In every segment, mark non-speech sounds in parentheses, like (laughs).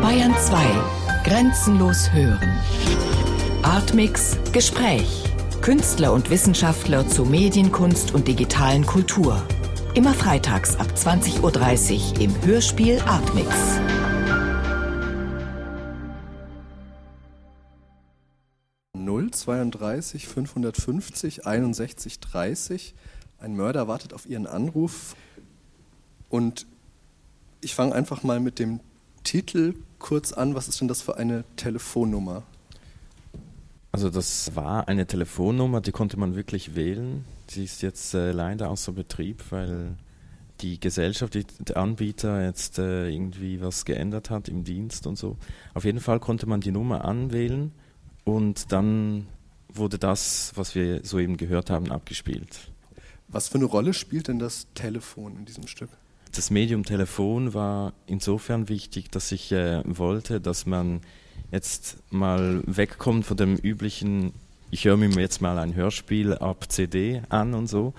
Bayern 2. Grenzenlos hören. Artmix Gespräch. Künstler und Wissenschaftler zu Medienkunst und digitalen Kultur. Immer freitags ab 20.30 Uhr im Hörspiel Artmix. Null 32 550 61 30. Ein Mörder wartet auf Ihren Anruf. Und ich fange einfach mal mit dem Titel kurz an. Was ist denn das für eine Telefonnummer? Also das war eine Telefonnummer, die konnte man wirklich wählen. Sie ist jetzt äh, leider außer Betrieb, weil die Gesellschaft, die, der Anbieter jetzt äh, irgendwie was geändert hat im Dienst und so. Auf jeden Fall konnte man die Nummer anwählen und dann wurde das, was wir soeben gehört haben, abgespielt. Was für eine Rolle spielt denn das Telefon in diesem Stück? Das Medium Telefon war insofern wichtig, dass ich äh, wollte, dass man jetzt mal wegkommt von dem üblichen, ich höre mir jetzt mal ein Hörspiel ab CD an und so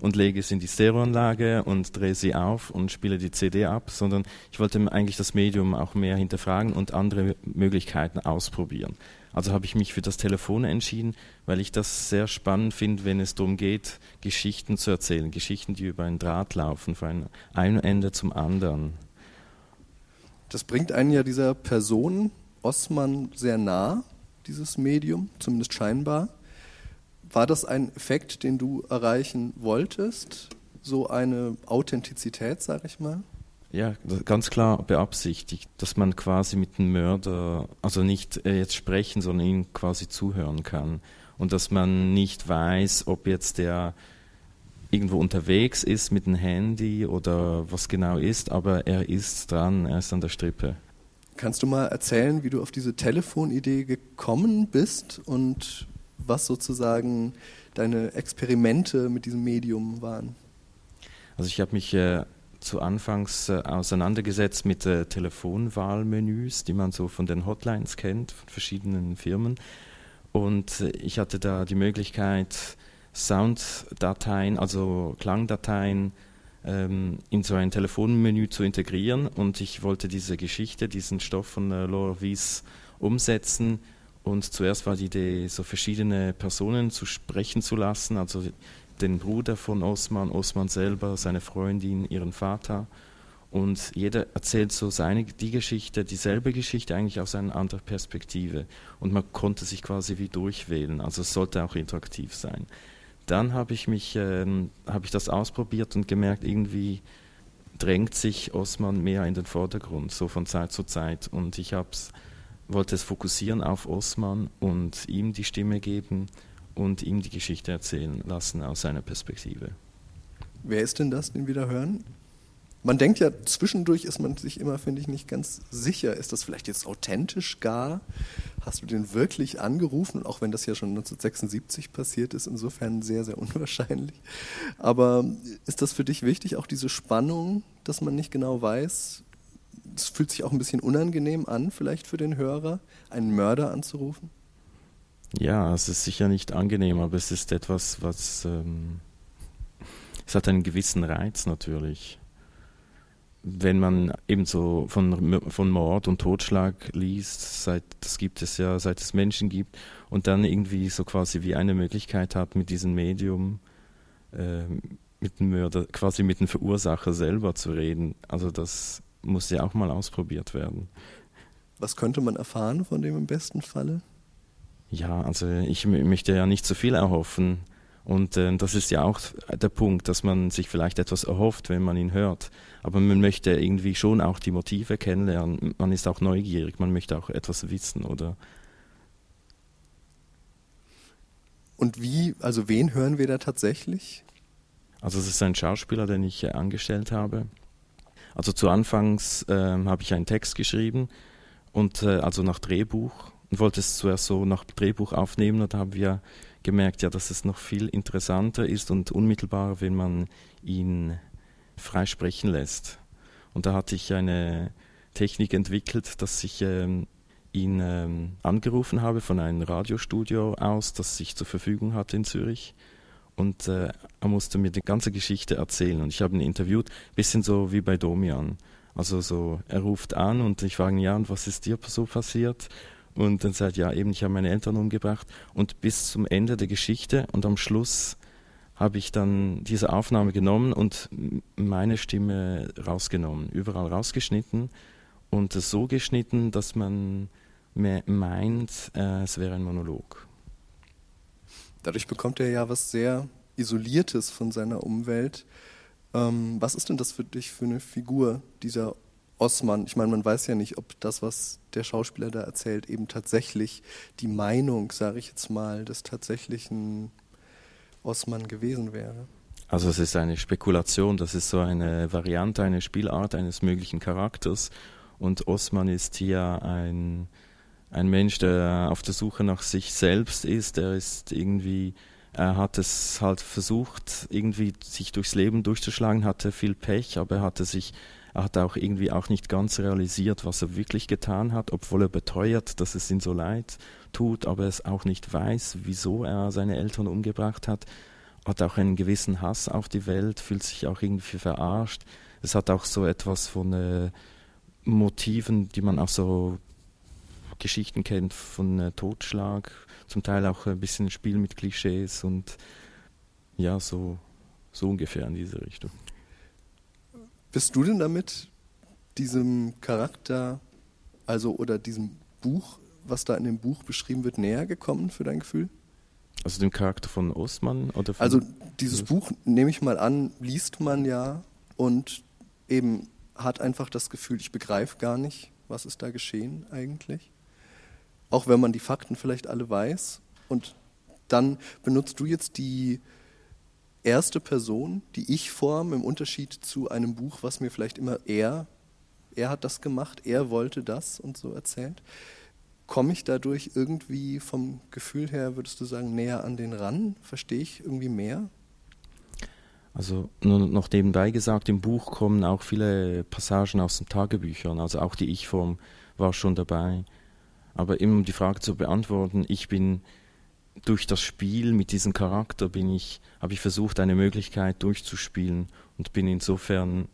und lege es in die Stereoanlage und drehe sie auf und spiele die CD ab, sondern ich wollte eigentlich das Medium auch mehr hinterfragen und andere Möglichkeiten ausprobieren. Also habe ich mich für das Telefon entschieden, weil ich das sehr spannend finde, wenn es darum geht, Geschichten zu erzählen, Geschichten, die über einen Draht laufen, von einem Ende zum anderen. Das bringt einen ja dieser Person Osman sehr nah, dieses Medium, zumindest scheinbar. War das ein Effekt, den du erreichen wolltest? So eine Authentizität, sag ich mal? Ja, ganz klar beabsichtigt, dass man quasi mit dem Mörder, also nicht äh, jetzt sprechen, sondern ihm quasi zuhören kann. Und dass man nicht weiß, ob jetzt der irgendwo unterwegs ist mit dem Handy oder was genau ist, aber er ist dran, er ist an der Strippe. Kannst du mal erzählen, wie du auf diese Telefonidee gekommen bist und was sozusagen deine Experimente mit diesem Medium waren? Also ich habe mich äh, zu Anfangs äh, auseinandergesetzt mit äh, Telefonwahlmenüs, die man so von den Hotlines kennt, von verschiedenen Firmen. Und äh, ich hatte da die Möglichkeit, Sounddateien, also Klangdateien ähm, in so ein Telefonmenü zu integrieren und ich wollte diese Geschichte, diesen Stoff von äh, Laura Wies umsetzen und zuerst war die Idee, so verschiedene Personen zu sprechen zu lassen, also den Bruder von Osman, Osman selber, seine Freundin, ihren Vater. Und jeder erzählt so seine, die Geschichte, dieselbe Geschichte eigentlich aus einer anderen Perspektive. Und man konnte sich quasi wie durchwählen, also es sollte auch interaktiv sein. Dann habe ich mich, ähm, habe ich das ausprobiert und gemerkt, irgendwie drängt sich Osman mehr in den Vordergrund, so von Zeit zu Zeit. Und ich hab's, wollte es fokussieren auf Osman und ihm die Stimme geben und ihm die Geschichte erzählen lassen aus seiner Perspektive. Wer ist denn das, den wir da hören? Man denkt ja, zwischendurch ist man sich immer, finde ich, nicht ganz sicher. Ist das vielleicht jetzt authentisch gar? Hast du den wirklich angerufen? auch wenn das ja schon 1976 passiert ist, insofern sehr, sehr unwahrscheinlich. Aber ist das für dich wichtig, auch diese Spannung, dass man nicht genau weiß? Es fühlt sich auch ein bisschen unangenehm an, vielleicht für den Hörer, einen Mörder anzurufen? Ja, es ist sicher nicht angenehm, aber es ist etwas, was. Ähm, es hat einen gewissen Reiz natürlich wenn man eben so von, von Mord und Totschlag liest, seit, das gibt es ja, seit es Menschen gibt, und dann irgendwie so quasi wie eine Möglichkeit hat, mit diesem Medium, äh, mit dem Mörder, quasi mit dem Verursacher selber zu reden. Also das muss ja auch mal ausprobiert werden. Was könnte man erfahren von dem im besten Falle? Ja, also ich möchte ja nicht zu viel erhoffen. Und äh, das ist ja auch der Punkt, dass man sich vielleicht etwas erhofft, wenn man ihn hört. Aber man möchte irgendwie schon auch die Motive kennenlernen. Man ist auch neugierig, man möchte auch etwas wissen, oder? Und wie, also wen hören wir da tatsächlich? Also es ist ein Schauspieler, den ich äh, angestellt habe. Also zu Anfangs äh, habe ich einen Text geschrieben und äh, also nach Drehbuch und wollte es zuerst so nach Drehbuch aufnehmen und da haben wir gemerkt, ja, dass es noch viel interessanter ist und unmittelbarer, wenn man ihn frei sprechen lässt. Und da hatte ich eine Technik entwickelt, dass ich ähm, ihn ähm, angerufen habe von einem Radiostudio aus, das ich zur Verfügung hatte in Zürich. Und äh, er musste mir die ganze Geschichte erzählen. Und ich habe ihn interviewt, bisschen so wie bei Domian. Also so, er ruft an und ich frage ihn, ja, und was ist dir so passiert? Und dann sagt ja, eben, ich habe meine Eltern umgebracht. Und bis zum Ende der Geschichte und am Schluss habe ich dann diese Aufnahme genommen und meine Stimme rausgenommen, überall rausgeschnitten und so geschnitten, dass man meint, äh, es wäre ein Monolog. Dadurch bekommt er ja was sehr Isoliertes von seiner Umwelt. Ähm, was ist denn das für dich für eine Figur, dieser Osman? Ich meine, man weiß ja nicht, ob das, was der Schauspieler da erzählt, eben tatsächlich die Meinung, sage ich jetzt mal, des tatsächlichen Osman gewesen wäre. Also es ist eine Spekulation, das ist so eine Variante, eine Spielart eines möglichen Charakters. Und Osman ist hier ein, ein Mensch, der auf der Suche nach sich selbst ist. Er ist irgendwie, er hat es halt versucht, irgendwie sich durchs Leben durchzuschlagen, hatte viel Pech, aber er hatte sich, er hat auch irgendwie auch nicht ganz realisiert, was er wirklich getan hat, obwohl er beteuert, dass es ihn so leid tut, aber es auch nicht weiß, wieso er seine Eltern umgebracht hat, hat auch einen gewissen Hass auf die Welt, fühlt sich auch irgendwie verarscht. Es hat auch so etwas von äh, Motiven, die man auch so Geschichten kennt von äh, Totschlag, zum Teil auch ein bisschen Spiel mit Klischees und ja, so, so ungefähr in diese Richtung. Bist du denn damit diesem Charakter, also oder diesem Buch was da in dem Buch beschrieben wird, näher gekommen für dein Gefühl? Also dem Charakter von Osman? Oder von also dieses Buch, nehme ich mal an, liest man ja und eben hat einfach das Gefühl, ich begreife gar nicht, was ist da geschehen eigentlich. Auch wenn man die Fakten vielleicht alle weiß. Und dann benutzt du jetzt die erste Person, die Ich-Form im Unterschied zu einem Buch, was mir vielleicht immer er, er hat das gemacht, er wollte das und so erzählt. Komme ich dadurch irgendwie vom Gefühl her, würdest du sagen, näher an den ran? Verstehe ich irgendwie mehr? Also nur noch nebenbei gesagt, im Buch kommen auch viele Passagen aus den Tagebüchern, also auch die Ich-Form war schon dabei. Aber um die Frage zu beantworten, ich bin durch das Spiel mit diesem Charakter bin ich, habe ich versucht, eine Möglichkeit durchzuspielen und bin insofern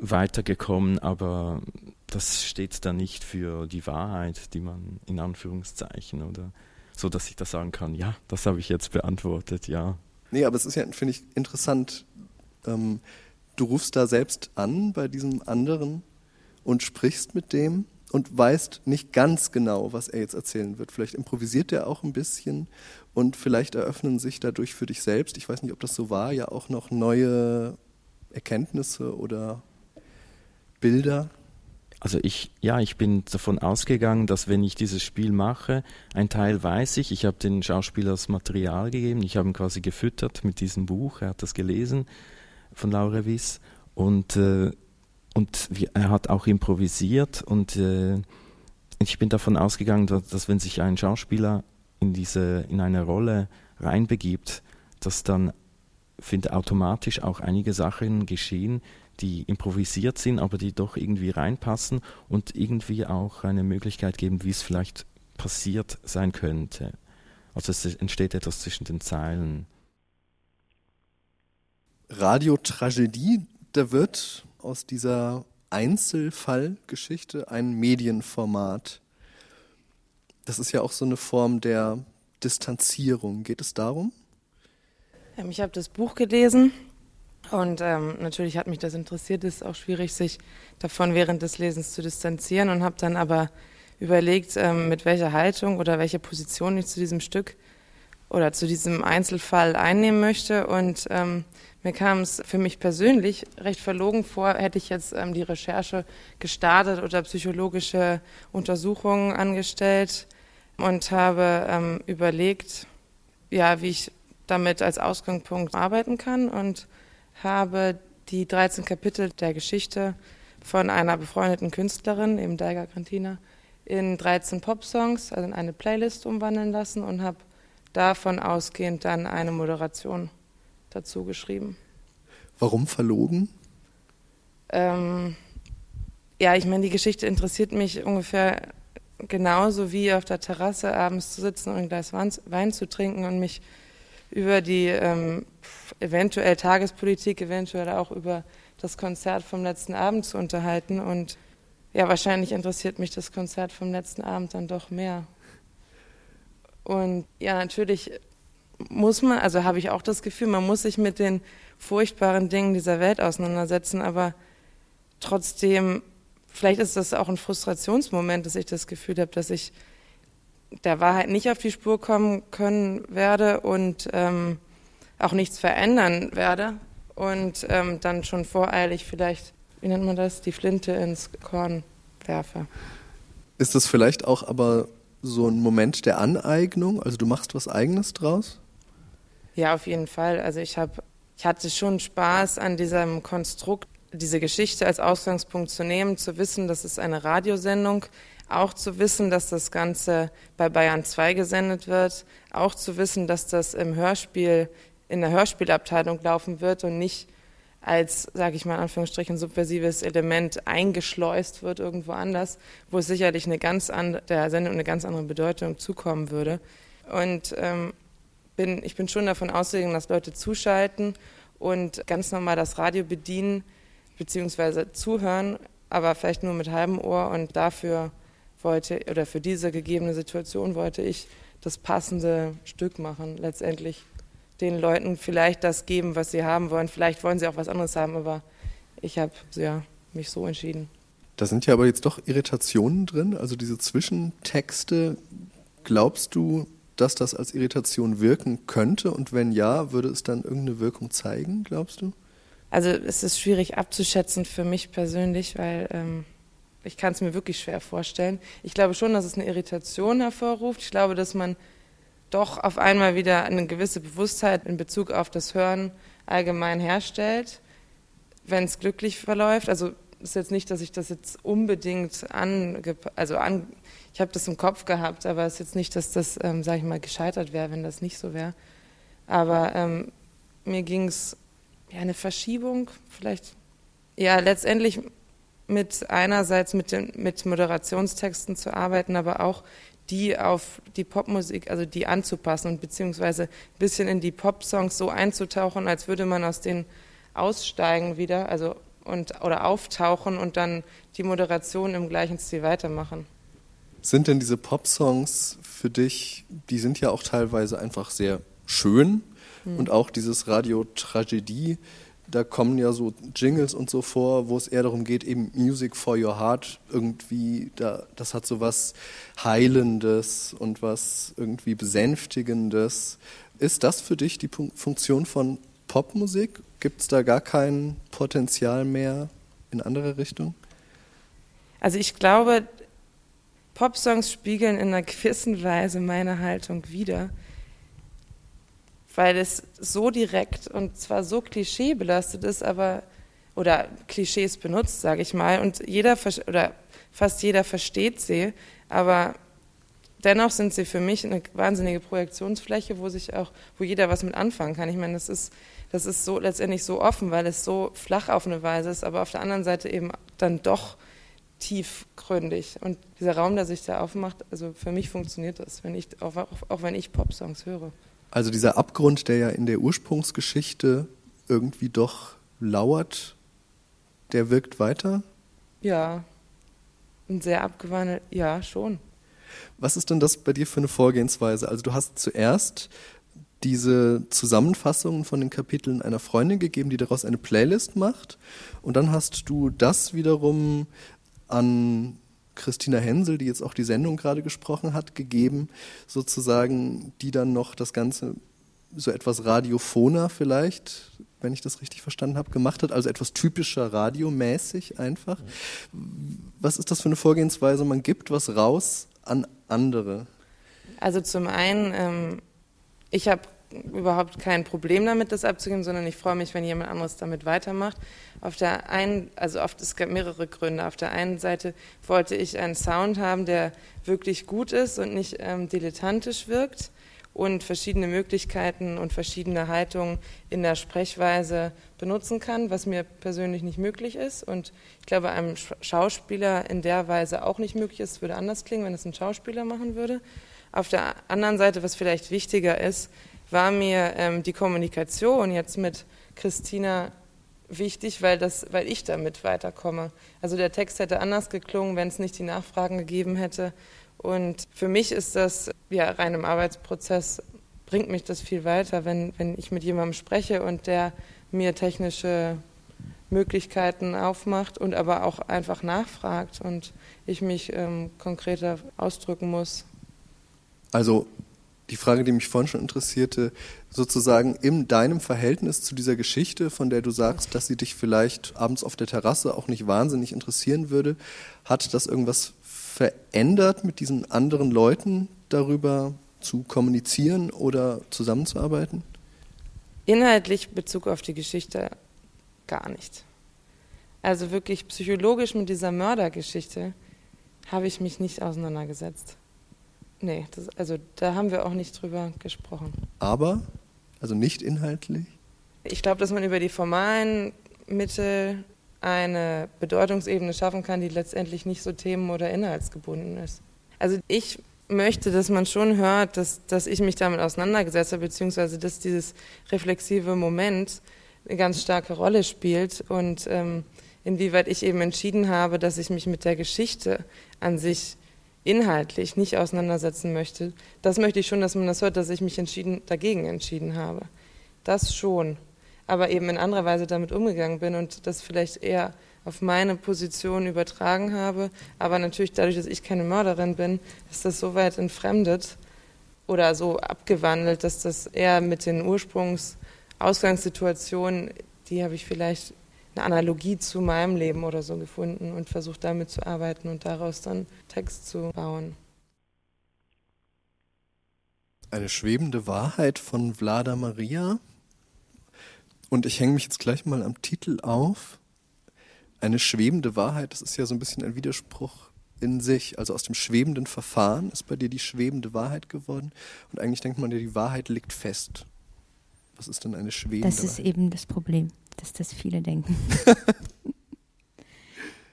weitergekommen, aber das steht da nicht für die Wahrheit, die man in Anführungszeichen oder so, dass ich das sagen kann, ja, das habe ich jetzt beantwortet, ja. Nee, aber es ist ja, finde ich, interessant. Ähm, du rufst da selbst an bei diesem anderen und sprichst mit dem und weißt nicht ganz genau, was er jetzt erzählen wird. Vielleicht improvisiert er auch ein bisschen und vielleicht eröffnen sich dadurch für dich selbst, ich weiß nicht, ob das so war, ja auch noch neue Erkenntnisse oder Bilder. Also ich, ja, ich bin davon ausgegangen, dass wenn ich dieses Spiel mache, ein Teil weiß ich, ich habe den Schauspieler das Material gegeben, ich habe ihn quasi gefüttert mit diesem Buch, er hat das gelesen von Laura Wiss und, äh, und er hat auch improvisiert und äh, ich bin davon ausgegangen, dass, dass, wenn sich ein Schauspieler in diese, in eine Rolle reinbegibt, dass dann finde automatisch auch einige Sachen geschehen, die improvisiert sind, aber die doch irgendwie reinpassen und irgendwie auch eine Möglichkeit geben, wie es vielleicht passiert sein könnte. Also es entsteht etwas zwischen den Zeilen. Radiotragödie, da wird aus dieser Einzelfallgeschichte ein Medienformat. Das ist ja auch so eine Form der Distanzierung. Geht es darum? Ähm, ich habe das Buch gelesen und ähm, natürlich hat mich das interessiert. Es ist auch schwierig, sich davon während des Lesens zu distanzieren und habe dann aber überlegt, ähm, mit welcher Haltung oder welcher Position ich zu diesem Stück oder zu diesem Einzelfall einnehmen möchte. Und ähm, mir kam es für mich persönlich recht verlogen vor, hätte ich jetzt ähm, die Recherche gestartet oder psychologische Untersuchungen angestellt und habe ähm, überlegt, ja, wie ich damit als Ausgangspunkt arbeiten kann und habe die 13 Kapitel der Geschichte von einer befreundeten Künstlerin, eben Daiga Cantina, in 13 Popsongs, also in eine Playlist umwandeln lassen und habe davon ausgehend dann eine Moderation dazu geschrieben. Warum verlogen? Ähm, ja, ich meine, die Geschichte interessiert mich ungefähr genauso wie auf der Terrasse abends zu sitzen und ein Glas Wein zu trinken und mich über die ähm, eventuell Tagespolitik, eventuell auch über das Konzert vom letzten Abend zu unterhalten. Und ja, wahrscheinlich interessiert mich das Konzert vom letzten Abend dann doch mehr. Und ja, natürlich muss man, also habe ich auch das Gefühl, man muss sich mit den furchtbaren Dingen dieser Welt auseinandersetzen, aber trotzdem, vielleicht ist das auch ein Frustrationsmoment, dass ich das Gefühl habe, dass ich der Wahrheit nicht auf die Spur kommen können werde und ähm, auch nichts verändern werde und ähm, dann schon voreilig vielleicht, wie nennt man das, die Flinte ins Korn werfe. Ist das vielleicht auch aber so ein Moment der Aneignung? Also du machst was Eigenes draus? Ja, auf jeden Fall. Also ich habe, ich hatte schon Spaß an diesem Konstrukt, diese Geschichte als Ausgangspunkt zu nehmen, zu wissen, das ist eine Radiosendung, auch zu wissen, dass das Ganze bei Bayern 2 gesendet wird, auch zu wissen, dass das im Hörspiel, in der Hörspielabteilung laufen wird und nicht als, sage ich mal in Anführungsstrichen, subversives Element eingeschleust wird irgendwo anders, wo es sicherlich eine ganz andere, der Sendung eine ganz andere Bedeutung zukommen würde. Und ähm, bin, ich bin schon davon ausgegangen, dass Leute zuschalten und ganz normal das Radio bedienen bzw. zuhören, aber vielleicht nur mit halbem Ohr und dafür wollte oder für diese gegebene Situation wollte ich das passende Stück machen, letztendlich den Leuten vielleicht das geben, was sie haben wollen. Vielleicht wollen sie auch was anderes haben, aber ich habe ja, mich so entschieden. Da sind ja aber jetzt doch Irritationen drin, also diese Zwischentexte. Glaubst du, dass das als Irritation wirken könnte? Und wenn ja, würde es dann irgendeine Wirkung zeigen, glaubst du? Also es ist schwierig abzuschätzen für mich persönlich, weil ähm, ich kann es mir wirklich schwer vorstellen. Ich glaube schon, dass es eine Irritation hervorruft. Ich glaube, dass man doch auf einmal wieder eine gewisse Bewusstheit in Bezug auf das Hören allgemein herstellt, wenn es glücklich verläuft. Also ist jetzt nicht, dass ich das jetzt unbedingt an, also an, ich habe das im Kopf gehabt, aber es ist jetzt nicht, dass das, ähm, sage ich mal, gescheitert wäre, wenn das nicht so wäre. Aber ähm, mir ging es ja eine Verschiebung, vielleicht ja letztendlich mit einerseits mit den mit Moderationstexten zu arbeiten, aber auch die auf die Popmusik, also die anzupassen und beziehungsweise ein bisschen in die Popsongs so einzutauchen, als würde man aus denen aussteigen wieder, also und oder auftauchen und dann die Moderation im gleichen Stil weitermachen. Sind denn diese Pop-Songs für dich, die sind ja auch teilweise einfach sehr schön hm. und auch dieses Radio-Tragödie, da kommen ja so Jingles und so vor, wo es eher darum geht, eben Music for Your Heart irgendwie, da, das hat so was Heilendes und was irgendwie Besänftigendes. Ist das für dich die Funktion von Popmusik? Gibt es da gar kein Potenzial mehr in andere Richtung? Also ich glaube, Popsongs spiegeln in einer gewissen Weise meine Haltung wider, weil es so direkt und zwar so klischeebelastet ist, aber oder Klischees benutzt, sage ich mal, und jeder oder fast jeder versteht sie, aber dennoch sind sie für mich eine wahnsinnige Projektionsfläche, wo sich auch, wo jeder was mit anfangen kann. Ich meine, das ist, das ist so letztendlich so offen, weil es so flach auf eine Weise ist, aber auf der anderen Seite eben dann doch tiefgründig. Und dieser Raum, der sich da aufmacht, also für mich funktioniert das, wenn ich, auch, auch wenn ich Popsongs höre. Also dieser Abgrund, der ja in der Ursprungsgeschichte irgendwie doch lauert, der wirkt weiter? Ja, ein sehr abgewandelt, ja, schon. Was ist denn das bei dir für eine Vorgehensweise? Also du hast zuerst diese Zusammenfassungen von den Kapiteln einer Freundin gegeben, die daraus eine Playlist macht. Und dann hast du das wiederum an Christina Hensel, die jetzt auch die Sendung gerade gesprochen hat, gegeben, sozusagen, die dann noch das Ganze so etwas radiophoner vielleicht, wenn ich das richtig verstanden habe, gemacht hat, also etwas typischer radiomäßig einfach. Was ist das für eine Vorgehensweise? Man gibt was raus an andere. Also zum einen, ähm, ich habe überhaupt kein Problem damit, das abzugeben, sondern ich freue mich, wenn jemand anderes damit weitermacht. Auf der einen, also oft, es gab mehrere Gründe. Auf der einen Seite wollte ich einen Sound haben, der wirklich gut ist und nicht ähm, dilettantisch wirkt und verschiedene Möglichkeiten und verschiedene Haltungen in der Sprechweise benutzen kann, was mir persönlich nicht möglich ist und ich glaube einem Schauspieler in der Weise auch nicht möglich ist. Es würde anders klingen, wenn es ein Schauspieler machen würde. Auf der anderen Seite, was vielleicht wichtiger ist, war mir ähm, die Kommunikation jetzt mit Christina wichtig, weil, das, weil ich damit weiterkomme. Also der Text hätte anders geklungen, wenn es nicht die Nachfragen gegeben hätte. Und für mich ist das ja rein im Arbeitsprozess, bringt mich das viel weiter, wenn, wenn ich mit jemandem spreche und der mir technische Möglichkeiten aufmacht und aber auch einfach nachfragt und ich mich ähm, konkreter ausdrücken muss. Also die Frage, die mich vorhin schon interessierte, sozusagen in deinem Verhältnis zu dieser Geschichte, von der du sagst, dass sie dich vielleicht abends auf der Terrasse auch nicht wahnsinnig interessieren würde, hat das irgendwas verändert, mit diesen anderen Leuten darüber zu kommunizieren oder zusammenzuarbeiten? Inhaltlich Bezug auf die Geschichte gar nicht. Also wirklich psychologisch mit dieser Mördergeschichte habe ich mich nicht auseinandergesetzt. Nee, das, also da haben wir auch nicht drüber gesprochen. Aber, also nicht inhaltlich? Ich glaube, dass man über die formalen Mittel eine Bedeutungsebene schaffen kann, die letztendlich nicht so themen- oder inhaltsgebunden ist. Also ich möchte, dass man schon hört, dass, dass ich mich damit auseinandergesetzt habe, beziehungsweise dass dieses reflexive Moment eine ganz starke Rolle spielt und ähm, inwieweit ich eben entschieden habe, dass ich mich mit der Geschichte an sich inhaltlich nicht auseinandersetzen möchte, das möchte ich schon, dass man das hört, dass ich mich entschieden, dagegen entschieden habe. Das schon. Aber eben in anderer Weise damit umgegangen bin und das vielleicht eher auf meine Position übertragen habe. Aber natürlich dadurch, dass ich keine Mörderin bin, ist das so weit entfremdet oder so abgewandelt, dass das eher mit den Ursprungsausgangssituationen, die habe ich vielleicht eine Analogie zu meinem Leben oder so gefunden und versucht damit zu arbeiten und daraus dann Text zu bauen. Eine schwebende Wahrheit von Vlada Maria. Und ich hänge mich jetzt gleich mal am Titel auf. Eine schwebende Wahrheit, das ist ja so ein bisschen ein Widerspruch in sich. Also aus dem schwebenden Verfahren ist bei dir die schwebende Wahrheit geworden. Und eigentlich denkt man ja, die Wahrheit liegt fest. Was ist denn eine schwebende Wahrheit? Das ist Wahrheit? eben das Problem dass das viele denken. (laughs)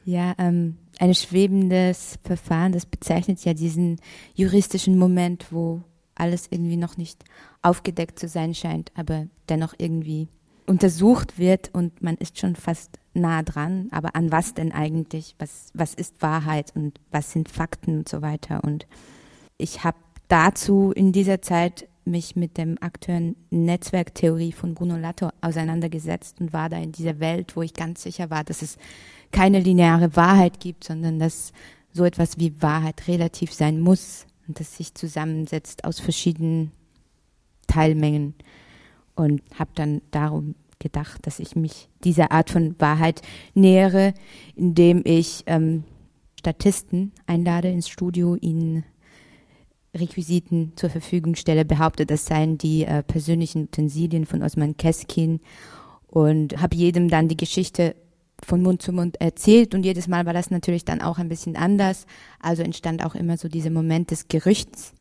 ja, ähm, ein schwebendes Verfahren, das bezeichnet ja diesen juristischen Moment, wo alles irgendwie noch nicht aufgedeckt zu sein scheint, aber dennoch irgendwie untersucht wird und man ist schon fast nah dran. Aber an was denn eigentlich? Was, was ist Wahrheit und was sind Fakten und so weiter? Und ich habe dazu in dieser Zeit mich mit dem aktuellen Netzwerktheorie von Bruno Latto auseinandergesetzt und war da in dieser Welt, wo ich ganz sicher war, dass es keine lineare Wahrheit gibt, sondern dass so etwas wie Wahrheit relativ sein muss und das sich zusammensetzt aus verschiedenen Teilmengen. Und habe dann darum gedacht, dass ich mich dieser Art von Wahrheit nähere, indem ich ähm, Statisten einlade ins Studio, ihnen Requisiten zur Verfügung stelle, behauptet, das seien die äh, persönlichen Utensilien von Osman Keskin und habe jedem dann die Geschichte von Mund zu Mund erzählt und jedes Mal war das natürlich dann auch ein bisschen anders. Also entstand auch immer so dieser Moment des Gerüchts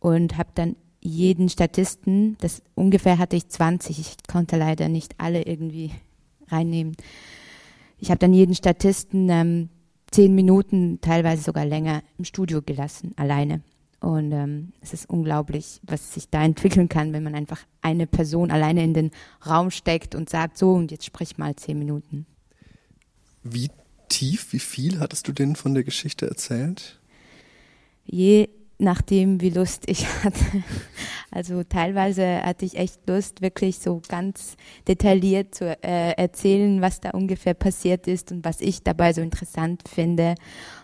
und habe dann jeden Statisten, das ungefähr hatte ich 20, ich konnte leider nicht alle irgendwie reinnehmen. Ich habe dann jeden Statisten ähm, zehn Minuten, teilweise sogar länger im Studio gelassen, alleine. Und ähm, es ist unglaublich, was sich da (laughs) entwickeln kann, wenn man einfach eine Person alleine in den Raum steckt und sagt, so, und jetzt sprich mal zehn Minuten. Wie tief, wie viel hattest du denn von der Geschichte erzählt? Je nachdem, wie Lust ich hatte. Also teilweise hatte ich echt Lust, wirklich so ganz detailliert zu äh, erzählen, was da ungefähr passiert ist und was ich dabei so interessant finde.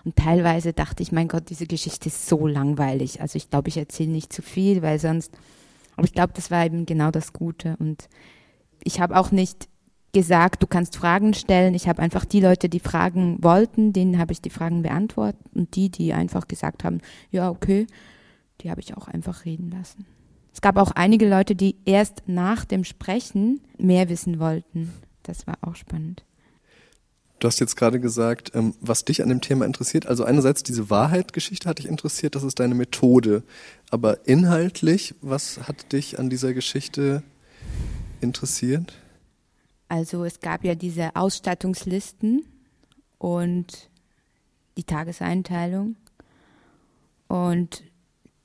Und teilweise dachte ich, mein Gott, diese Geschichte ist so langweilig. Also ich glaube, ich erzähle nicht zu viel, weil sonst. Aber ich glaube, das war eben genau das Gute. Und ich habe auch nicht gesagt, du kannst Fragen stellen. Ich habe einfach die Leute, die Fragen wollten, denen habe ich die Fragen beantwortet. Und die, die einfach gesagt haben, ja, okay, die habe ich auch einfach reden lassen. Es gab auch einige Leute, die erst nach dem Sprechen mehr wissen wollten. Das war auch spannend. Du hast jetzt gerade gesagt, ähm, was dich an dem Thema interessiert. Also einerseits diese Wahrheitgeschichte hat dich interessiert, das ist deine Methode. Aber inhaltlich, was hat dich an dieser Geschichte interessiert? Also es gab ja diese Ausstattungslisten und die Tageseinteilung. Und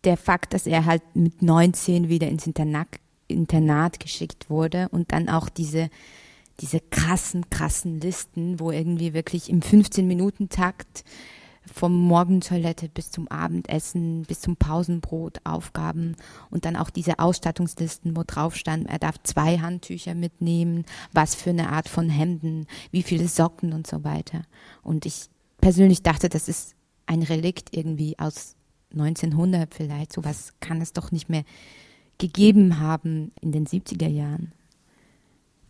der Fakt, dass er halt mit 19 wieder ins Internat, Internat geschickt wurde und dann auch diese diese krassen, krassen Listen, wo irgendwie wirklich im 15-Minuten-Takt vom Morgentoilette bis zum Abendessen, bis zum Pausenbrot Aufgaben und dann auch diese Ausstattungslisten, wo drauf stand, er darf zwei Handtücher mitnehmen, was für eine Art von Hemden, wie viele Socken und so weiter. Und ich persönlich dachte, das ist ein Relikt irgendwie aus 1900 vielleicht. Sowas kann es doch nicht mehr gegeben haben in den 70er Jahren.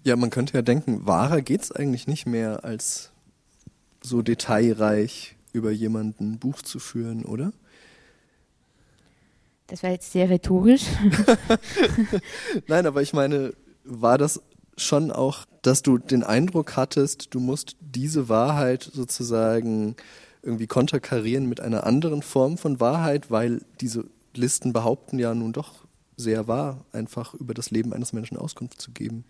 Ja, man könnte ja denken, wahrer geht es eigentlich nicht mehr, als so detailreich über jemanden Buch zu führen, oder? Das war jetzt sehr rhetorisch. (laughs) Nein, aber ich meine, war das schon auch, dass du den Eindruck hattest, du musst diese Wahrheit sozusagen irgendwie konterkarieren mit einer anderen Form von Wahrheit, weil diese Listen behaupten ja nun doch sehr wahr, einfach über das Leben eines Menschen Auskunft zu geben.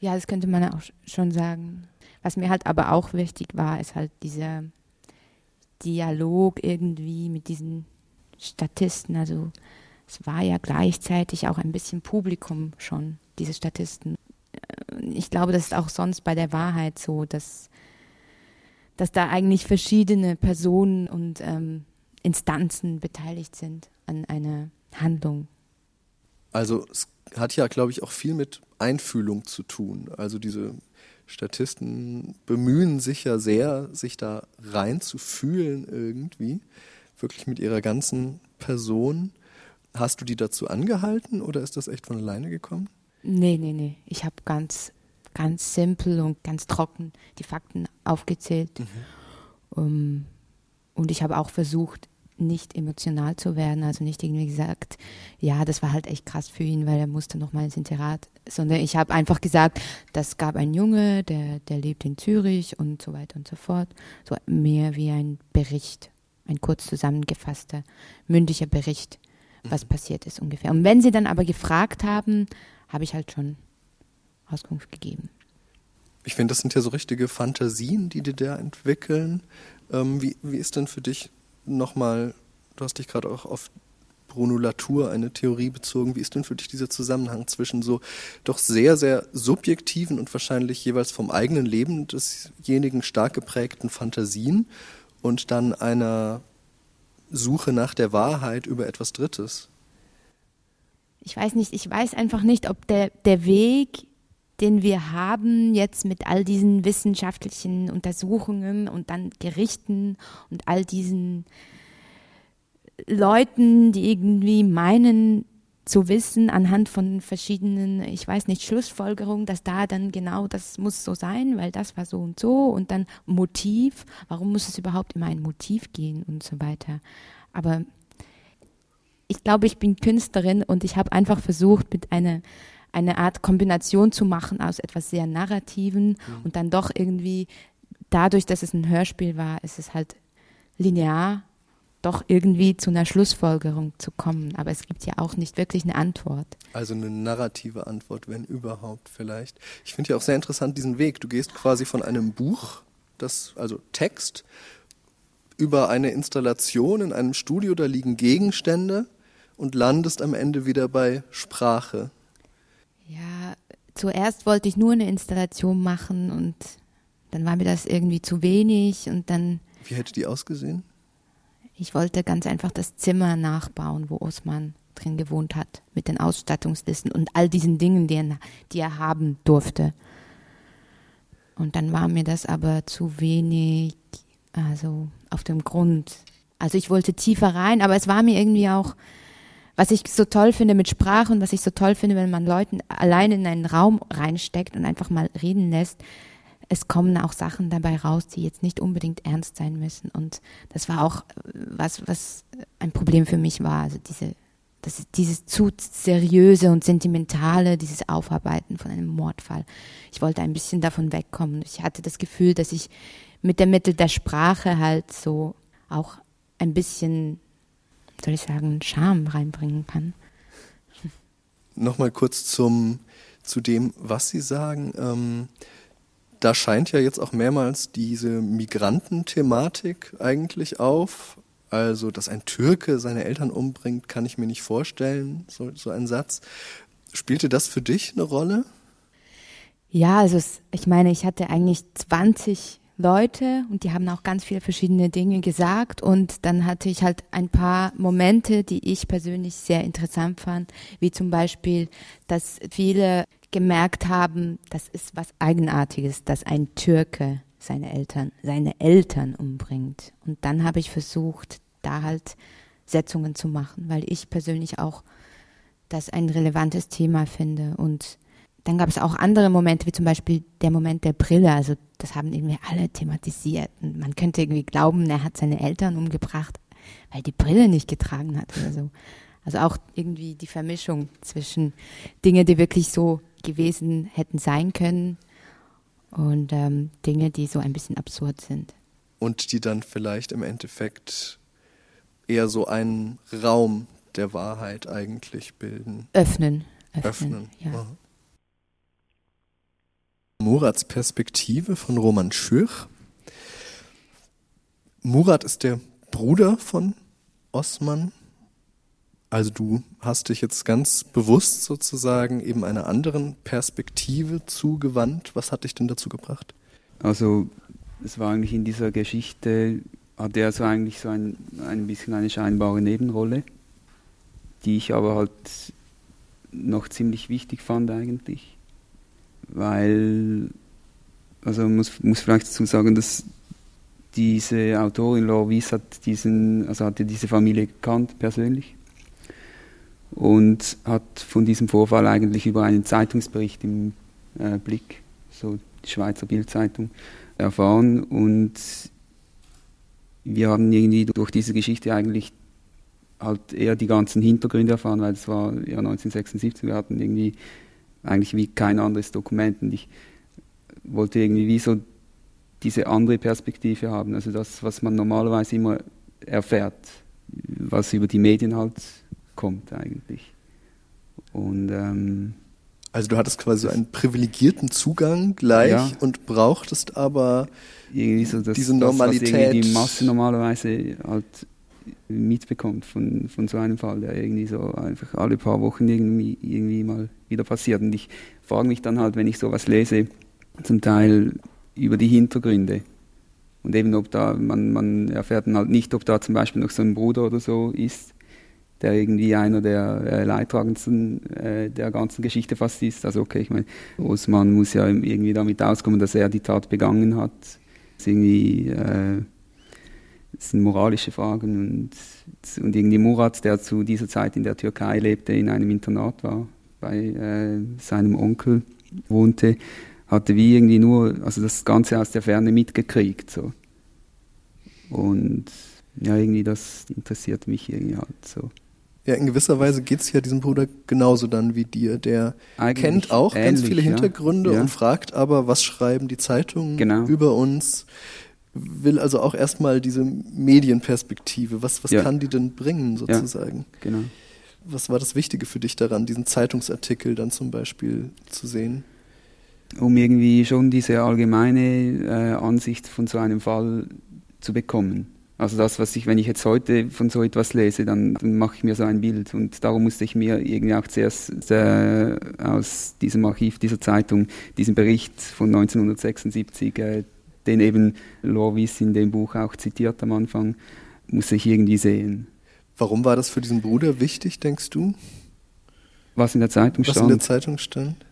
Ja, das könnte man auch schon sagen. Was mir halt aber auch wichtig war, ist halt dieser Dialog irgendwie mit diesen Statisten. Also es war ja gleichzeitig auch ein bisschen Publikum schon, diese Statisten. Ich glaube, das ist auch sonst bei der Wahrheit so, dass, dass da eigentlich verschiedene Personen und ähm, Instanzen beteiligt sind an einer Handlung. Also es hat ja, glaube ich, auch viel mit Einfühlung zu tun. Also diese Statisten bemühen sich ja sehr, sich da reinzufühlen irgendwie, wirklich mit ihrer ganzen Person. Hast du die dazu angehalten oder ist das echt von alleine gekommen? Nee, nee, nee. Ich habe ganz, ganz simpel und ganz trocken die Fakten aufgezählt. Mhm. Um, ähm, und ich habe auch versucht, nicht emotional zu werden, also nicht irgendwie gesagt, ja, das war halt echt krass für ihn, weil er musste noch mal ins Internat, sondern ich habe einfach gesagt, das gab einen Junge, der, der lebt in Zürich und so weiter und so fort. So mehr wie ein Bericht, ein kurz zusammengefasster, mündlicher Bericht, was mhm. passiert ist ungefähr. Und wenn sie dann aber gefragt haben, habe ich halt schon Auskunft gegeben. Ich finde, das sind ja so richtige Fantasien, die dir da entwickeln. Ähm, wie, wie ist denn für dich nochmal, du hast dich gerade auch auf Bruno Latour eine Theorie bezogen. Wie ist denn für dich dieser Zusammenhang zwischen so doch sehr, sehr subjektiven und wahrscheinlich jeweils vom eigenen Leben desjenigen stark geprägten Fantasien und dann einer Suche nach der Wahrheit über etwas Drittes? Ich weiß nicht, ich weiß einfach nicht, ob der, der Weg, den wir haben jetzt mit all diesen wissenschaftlichen Untersuchungen und dann Gerichten und all diesen Leuten, die irgendwie meinen zu wissen anhand von verschiedenen, ich weiß nicht, Schlussfolgerungen, dass da dann genau das muss so sein, weil das war so und so und dann Motiv, warum muss es überhaupt immer ein Motiv gehen und so weiter. Aber ich glaube, ich bin Künstlerin und ich habe einfach versucht, mit einer eine Art Kombination zu machen aus etwas sehr Narrativen mhm. und dann doch irgendwie dadurch, dass es ein Hörspiel war, ist es halt linear doch irgendwie zu einer Schlussfolgerung zu kommen. Aber es gibt ja auch nicht wirklich eine Antwort. Also eine narrative Antwort, wenn überhaupt vielleicht. Ich finde ja auch sehr interessant diesen Weg. Du gehst quasi von einem Buch, das, also Text, über eine Installation in einem Studio, da liegen Gegenstände und landest am Ende wieder bei Sprache. Ja, zuerst wollte ich nur eine Installation machen und dann war mir das irgendwie zu wenig und dann. Wie hätte die ausgesehen? Ich wollte ganz einfach das Zimmer nachbauen, wo Osman drin gewohnt hat, mit den Ausstattungslisten und all diesen Dingen, die er, die er haben durfte. Und dann war mir das aber zu wenig, also auf dem Grund. Also ich wollte tiefer rein, aber es war mir irgendwie auch, was ich so toll finde mit Sprache und was ich so toll finde, wenn man Leuten allein in einen Raum reinsteckt und einfach mal reden lässt, es kommen auch Sachen dabei raus, die jetzt nicht unbedingt ernst sein müssen. Und das war auch was, was ein Problem für mich war. Also diese, das, dieses zu seriöse und sentimentale, dieses Aufarbeiten von einem Mordfall. Ich wollte ein bisschen davon wegkommen. Ich hatte das Gefühl, dass ich mit der Mittel der Sprache halt so auch ein bisschen, soll ich sagen, Charme reinbringen kann. Nochmal kurz zum, zu dem, was Sie sagen. Ähm da scheint ja jetzt auch mehrmals diese Migrantenthematik eigentlich auf. Also, dass ein Türke seine Eltern umbringt, kann ich mir nicht vorstellen, so, so ein Satz. Spielte das für dich eine Rolle? Ja, also es, ich meine, ich hatte eigentlich 20 Leute und die haben auch ganz viele verschiedene Dinge gesagt und dann hatte ich halt ein paar Momente, die ich persönlich sehr interessant fand, wie zum Beispiel, dass viele gemerkt haben, das ist was Eigenartiges, dass ein Türke seine Eltern, seine Eltern umbringt. Und dann habe ich versucht, da halt Setzungen zu machen, weil ich persönlich auch das ein relevantes Thema finde und dann gab es auch andere Momente, wie zum Beispiel der Moment der Brille. Also das haben irgendwie alle thematisiert. Und man könnte irgendwie glauben, er hat seine Eltern umgebracht, weil die Brille nicht getragen hat oder so. Also auch irgendwie die Vermischung zwischen Dinge, die wirklich so gewesen hätten sein können und ähm, Dinge, die so ein bisschen absurd sind. Und die dann vielleicht im Endeffekt eher so einen Raum der Wahrheit eigentlich bilden. Öffnen. Öffnen. Öffnen. Ja. Murats Perspektive von Roman Schürch. Murat ist der Bruder von Osman. Also du hast dich jetzt ganz bewusst sozusagen eben einer anderen Perspektive zugewandt. Was hat dich denn dazu gebracht? Also es war eigentlich in dieser Geschichte, hatte er so eigentlich so ein, ein bisschen eine scheinbare Nebenrolle, die ich aber halt noch ziemlich wichtig fand eigentlich weil, also muss, muss vielleicht dazu sagen, dass diese Autorin Wies hat diesen, also hatte diese Familie gekannt persönlich und hat von diesem Vorfall eigentlich über einen Zeitungsbericht im äh, Blick, so die Schweizer Bildzeitung, erfahren und wir haben irgendwie durch diese Geschichte eigentlich halt eher die ganzen Hintergründe erfahren, weil es war ja 1976, wir hatten irgendwie eigentlich wie kein anderes Dokument. Und ich wollte irgendwie wie so diese andere Perspektive haben, also das, was man normalerweise immer erfährt, was über die Medien halt kommt eigentlich. Und ähm, also du hattest quasi so einen privilegierten Zugang gleich ja. und brauchtest aber irgendwie so das, diese Normalität. Das, was die Masse normalerweise halt mitbekommt von, von so einem Fall, der irgendwie so einfach alle paar Wochen irgendwie, irgendwie mal wieder passiert. Und ich frage mich dann halt, wenn ich sowas lese, zum Teil über die Hintergründe. Und eben, ob da, man, man erfährt dann halt nicht, ob da zum Beispiel noch so ein Bruder oder so ist, der irgendwie einer der äh, Leidtragendsten äh, der ganzen Geschichte fast ist. Also okay, ich meine, Osman muss ja irgendwie damit auskommen, dass er die Tat begangen hat. Das ist irgendwie äh, das sind moralische Fragen. Und, und irgendwie Murat, der zu dieser Zeit in der Türkei lebte, in einem Internat war, bei äh, seinem Onkel wohnte, hatte wie irgendwie nur, also das Ganze aus der Ferne mitgekriegt. So. Und ja, irgendwie das interessiert mich irgendwie halt so. Ja, in gewisser Weise geht es ja diesem Bruder genauso dann wie dir. Der Eigentlich kennt auch ähnlich, ganz viele Hintergründe ja. und fragt aber, was schreiben die Zeitungen genau. über uns? Will also auch erstmal diese Medienperspektive. Was, was ja. kann die denn bringen, sozusagen? Ja, genau. Was war das Wichtige für dich daran, diesen Zeitungsartikel dann zum Beispiel zu sehen? Um irgendwie schon diese allgemeine äh, Ansicht von so einem Fall zu bekommen. Also das, was ich, wenn ich jetzt heute von so etwas lese, dann, dann mache ich mir so ein Bild. Und darum musste ich mir irgendwie auch zuerst äh, aus diesem Archiv dieser Zeitung diesen Bericht von 1976 äh, den eben Lorvis in dem Buch auch zitiert am Anfang, muss ich irgendwie sehen. Warum war das für diesen Bruder wichtig, denkst du? Was in der Zeitung stand? Was in der Zeitung stand?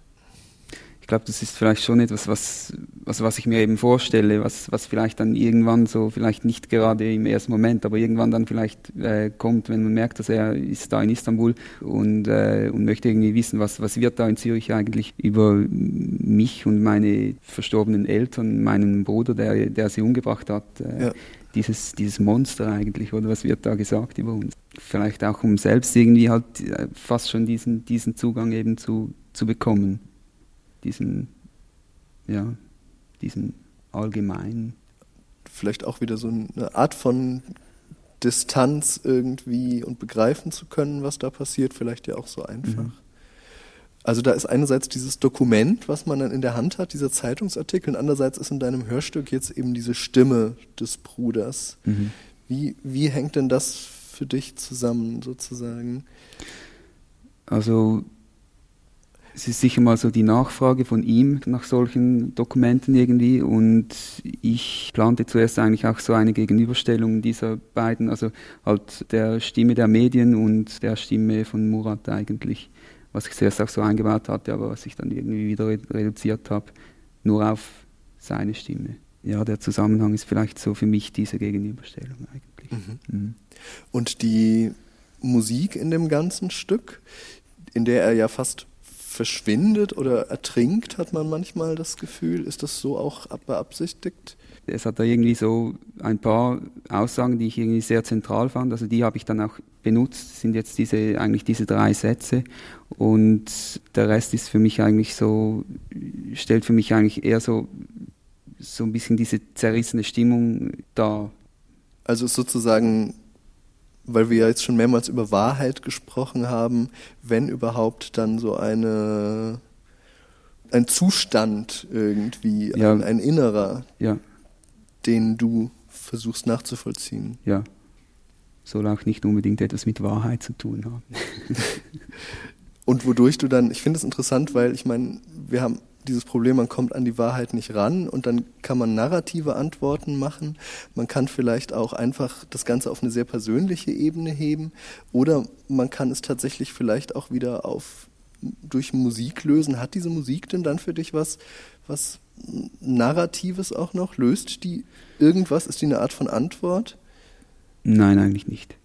Ich glaube, das ist vielleicht schon etwas, was, was, was ich mir eben vorstelle, was, was vielleicht dann irgendwann so, vielleicht nicht gerade im ersten Moment, aber irgendwann dann vielleicht äh, kommt, wenn man merkt, dass er ist da in Istanbul und, äh, und möchte irgendwie wissen, was, was wird da in Zürich eigentlich über mich und meine verstorbenen Eltern, meinen Bruder, der, der sie umgebracht hat. Äh, ja. Dieses, dieses Monster eigentlich, oder was wird da gesagt über uns? Vielleicht auch, um selbst irgendwie halt äh, fast schon diesen, diesen Zugang eben zu, zu bekommen diesen, ja, diesen allgemeinen. Vielleicht auch wieder so eine Art von Distanz irgendwie und begreifen zu können, was da passiert, vielleicht ja auch so einfach. Mhm. Also da ist einerseits dieses Dokument, was man dann in der Hand hat, dieser Zeitungsartikel, und andererseits ist in deinem Hörstück jetzt eben diese Stimme des Bruders. Mhm. Wie, wie hängt denn das für dich zusammen sozusagen? Also es ist sicher mal so die Nachfrage von ihm nach solchen Dokumenten irgendwie und ich plante zuerst eigentlich auch so eine Gegenüberstellung dieser beiden, also halt der Stimme der Medien und der Stimme von Murat eigentlich, was ich zuerst auch so eingebaut hatte, aber was ich dann irgendwie wieder reduziert habe, nur auf seine Stimme. Ja, der Zusammenhang ist vielleicht so für mich diese Gegenüberstellung eigentlich. Mhm. Mhm. Und die Musik in dem ganzen Stück, in der er ja fast verschwindet oder ertrinkt, hat man manchmal das Gefühl. Ist das so auch beabsichtigt? Es hat da irgendwie so ein paar Aussagen, die ich irgendwie sehr zentral fand. Also die habe ich dann auch benutzt. Das sind jetzt diese eigentlich diese drei Sätze und der Rest ist für mich eigentlich so stellt für mich eigentlich eher so so ein bisschen diese zerrissene Stimmung dar. Also sozusagen weil wir ja jetzt schon mehrmals über Wahrheit gesprochen haben, wenn überhaupt dann so eine ein Zustand irgendwie, ja. ein, ein, innerer, ja. den du versuchst nachzuvollziehen. Ja. Soll auch nicht unbedingt etwas mit Wahrheit zu tun haben. (laughs) Und wodurch du dann, ich finde es interessant, weil ich meine, wir haben dieses Problem, man kommt an die Wahrheit nicht ran und dann kann man narrative Antworten machen. Man kann vielleicht auch einfach das Ganze auf eine sehr persönliche Ebene heben oder man kann es tatsächlich vielleicht auch wieder auf durch Musik lösen. Hat diese Musik denn dann für dich was, was Narratives auch noch? Löst die irgendwas? Ist die eine Art von Antwort? Nein, eigentlich nicht.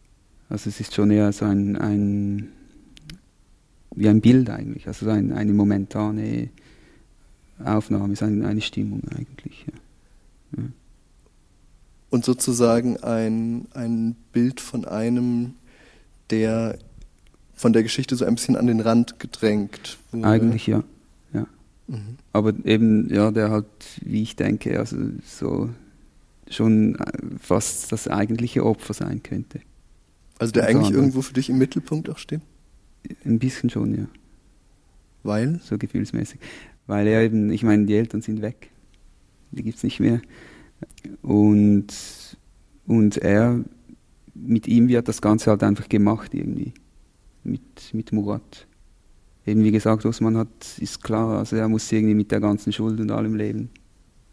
Also es ist schon eher so ein, ein wie ein Bild eigentlich, also ein, eine momentane Aufnahme, ist eine, eine Stimmung eigentlich. Ja. Ja. Und sozusagen ein, ein Bild von einem, der von der Geschichte so ein bisschen an den Rand gedrängt wurde. Eigentlich ja. ja. Mhm. Aber eben, ja, der halt, wie ich denke, also so schon fast das eigentliche Opfer sein könnte. Also der eigentlich irgendwo für dich im Mittelpunkt auch steht? Ein bisschen schon, ja. Weil? So gefühlsmäßig weil er eben, ich meine, die Eltern sind weg, die gibt es nicht mehr. Und, und er, mit ihm wird das Ganze halt einfach gemacht irgendwie, mit, mit Murat. Eben wie gesagt, was man hat, ist klar, also er muss irgendwie mit der ganzen Schuld und allem leben.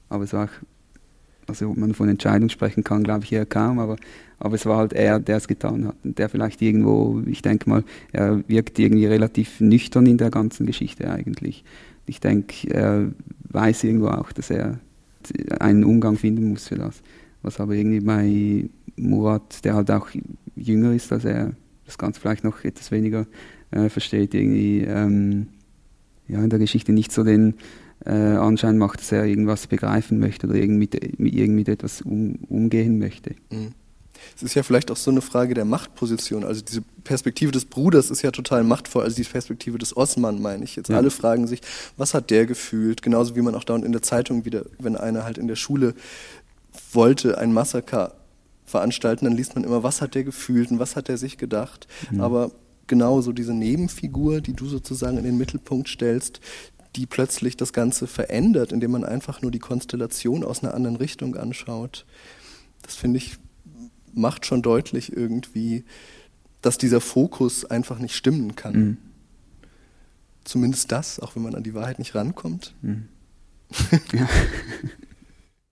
Aber es war auch, also ob man von Entscheidung sprechen kann, glaube ich eher kaum, aber, aber es war halt er, der es getan hat. Und der vielleicht irgendwo, ich denke mal, er wirkt irgendwie relativ nüchtern in der ganzen Geschichte eigentlich ich denke, er weiß irgendwo auch, dass er einen Umgang finden muss für das. Was aber irgendwie bei Murat, der halt auch jünger ist als er, das Ganze vielleicht noch etwas weniger äh, versteht, irgendwie ähm, ja, in der Geschichte nicht so den äh, Anschein macht, dass er irgendwas begreifen möchte oder irgendwie mit, mit etwas um, umgehen möchte. Mhm. Es ist ja vielleicht auch so eine Frage der Machtposition. Also diese Perspektive des Bruders ist ja total machtvoll. Also die Perspektive des Osman meine ich jetzt. Ja. Alle fragen sich, was hat der gefühlt? Genauso wie man auch da und in der Zeitung wieder, wenn einer halt in der Schule wollte ein Massaker veranstalten, dann liest man immer, was hat der gefühlt und was hat der sich gedacht. Mhm. Aber genauso diese Nebenfigur, die du sozusagen in den Mittelpunkt stellst, die plötzlich das Ganze verändert, indem man einfach nur die Konstellation aus einer anderen Richtung anschaut. Das finde ich macht schon deutlich irgendwie, dass dieser Fokus einfach nicht stimmen kann. Mhm. Zumindest das, auch wenn man an die Wahrheit nicht rankommt. Mhm. (laughs) ja.